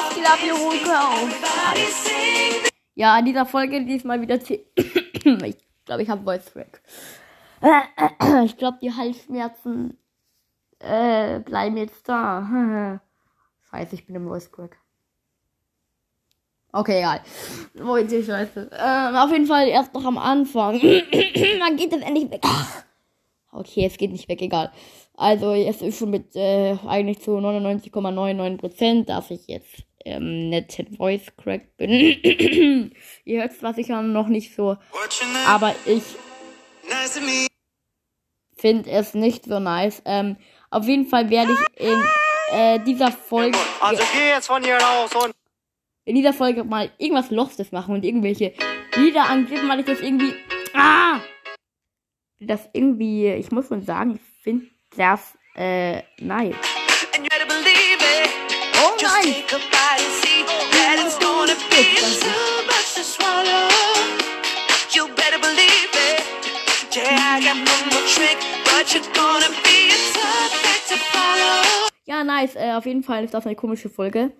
Was geht ab, Juruka? Ja, in dieser Folge diesmal wieder 10. ich glaube, ich habe Voice Crack. ich glaube, die Halsschmerzen äh, bleiben jetzt da. Scheiße, ich bin im Voice Crack. Okay, egal. Wo ist die Scheiße? Ähm, auf jeden Fall erst noch am Anfang. Dann geht es endlich weg. Okay, es geht nicht weg, egal. Also, es ist schon mit äh, eigentlich zu 99,99%, dass ich jetzt ähm, nicht Voice Crack bin. Ihr hört zwar sicher noch nicht so, aber ich finde es nicht so nice. Ähm, auf jeden Fall werde ich in äh, dieser Folge. Also geh jetzt von hier raus und. In dieser Folge mal irgendwas Lostes machen und irgendwelche Lieder angeben, weil ich das irgendwie. Ah! Das irgendwie. Ich muss schon sagen, ich finde das äh, nice. Oh nein! Ja, nice. Äh, auf jeden Fall ist das eine komische Folge.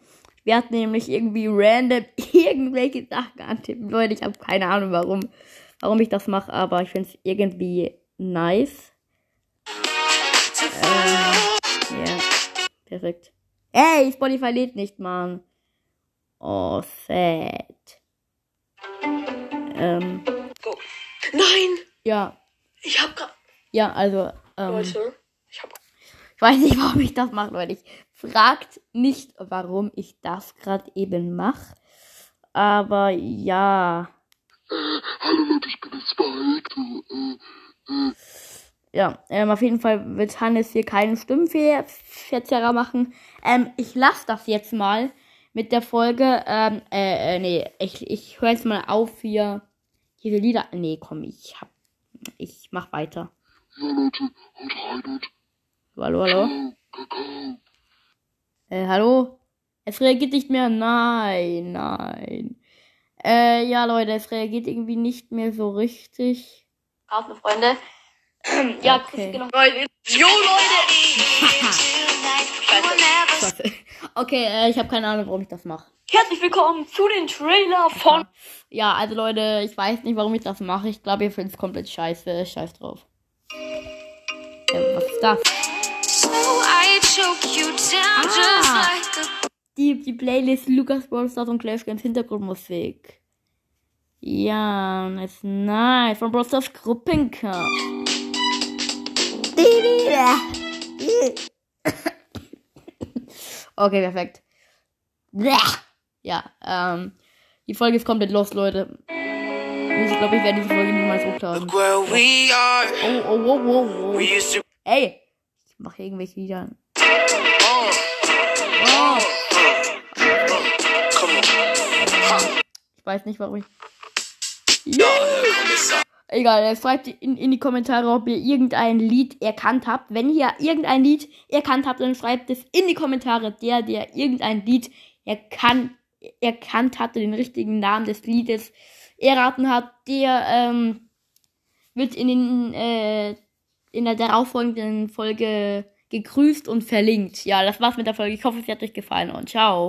Wir hatten nämlich irgendwie random irgendwelche Sachen antippen. Leute, ich habe keine Ahnung, warum, warum ich das mache, aber ich finde es irgendwie nice. Ähm, ja, perfekt. Ey, Spotify lädt nicht, Mann. Oh, sad. Ähm, Go. Nein! ja, Ich hab grad. ja, also, ähm, Leute, ich hab. Ich weiß nicht, warum ich das mache, Leute. Ich fragt nicht, warum ich das gerade eben mache. Aber ja. Hallo Leute, ich bin jetzt Spike. Ja, ähm, auf jeden Fall wird Hannes hier keinen Stimmverzerrer machen. Ähm, ich lasse das jetzt mal mit der Folge. Ähm, äh, äh nee, ich, ich höre jetzt mal auf hier. Diese Lieder. Nee, komm, ich hab. Ich mach weiter. Ja Leute, haut rein und Hallo, hallo. Kakao. Äh, hallo? Es reagiert nicht mehr. Nein, nein. Äh, ja, Leute, es reagiert irgendwie nicht mehr so richtig. Karten, Freunde. ja, Okay. Chris, genau. Leute. Jo, Leute! Okay, äh, ich habe keine Ahnung, warum ich das mache. Herzlich willkommen zu den Trailer von. Ja, also Leute, ich weiß nicht, warum ich das mache. Ich glaube, ihr findet es komplett scheiße. Scheiß drauf. Ja, was ist das? Ah. Die, die Playlist Lukas Ballstars und Clash Games Hintergrundmusik. Ja, das ist nice. Von Ballstars Gruppencup. Okay, perfekt. Ja, ähm, die Folge ist komplett los, Leute. Ich glaube, ich werde diese Folge niemals hochladen. Oh, oh, oh, oh, oh. Ey, ich mache irgendwelche Lieder. Oh, Oh, ich weiß nicht, warum ich. Ja. Egal, schreibt in, in die Kommentare, ob ihr irgendein Lied erkannt habt. Wenn ihr irgendein Lied erkannt habt, dann schreibt es in die Kommentare. Der, der irgendein Lied erkannt, erkannt hatte, den richtigen Namen des Liedes erraten hat, der ähm, wird in, den, äh, in der darauffolgenden Folge gegrüßt und verlinkt. Ja, das war's mit der Folge. Ich hoffe, es hat euch gefallen und ciao.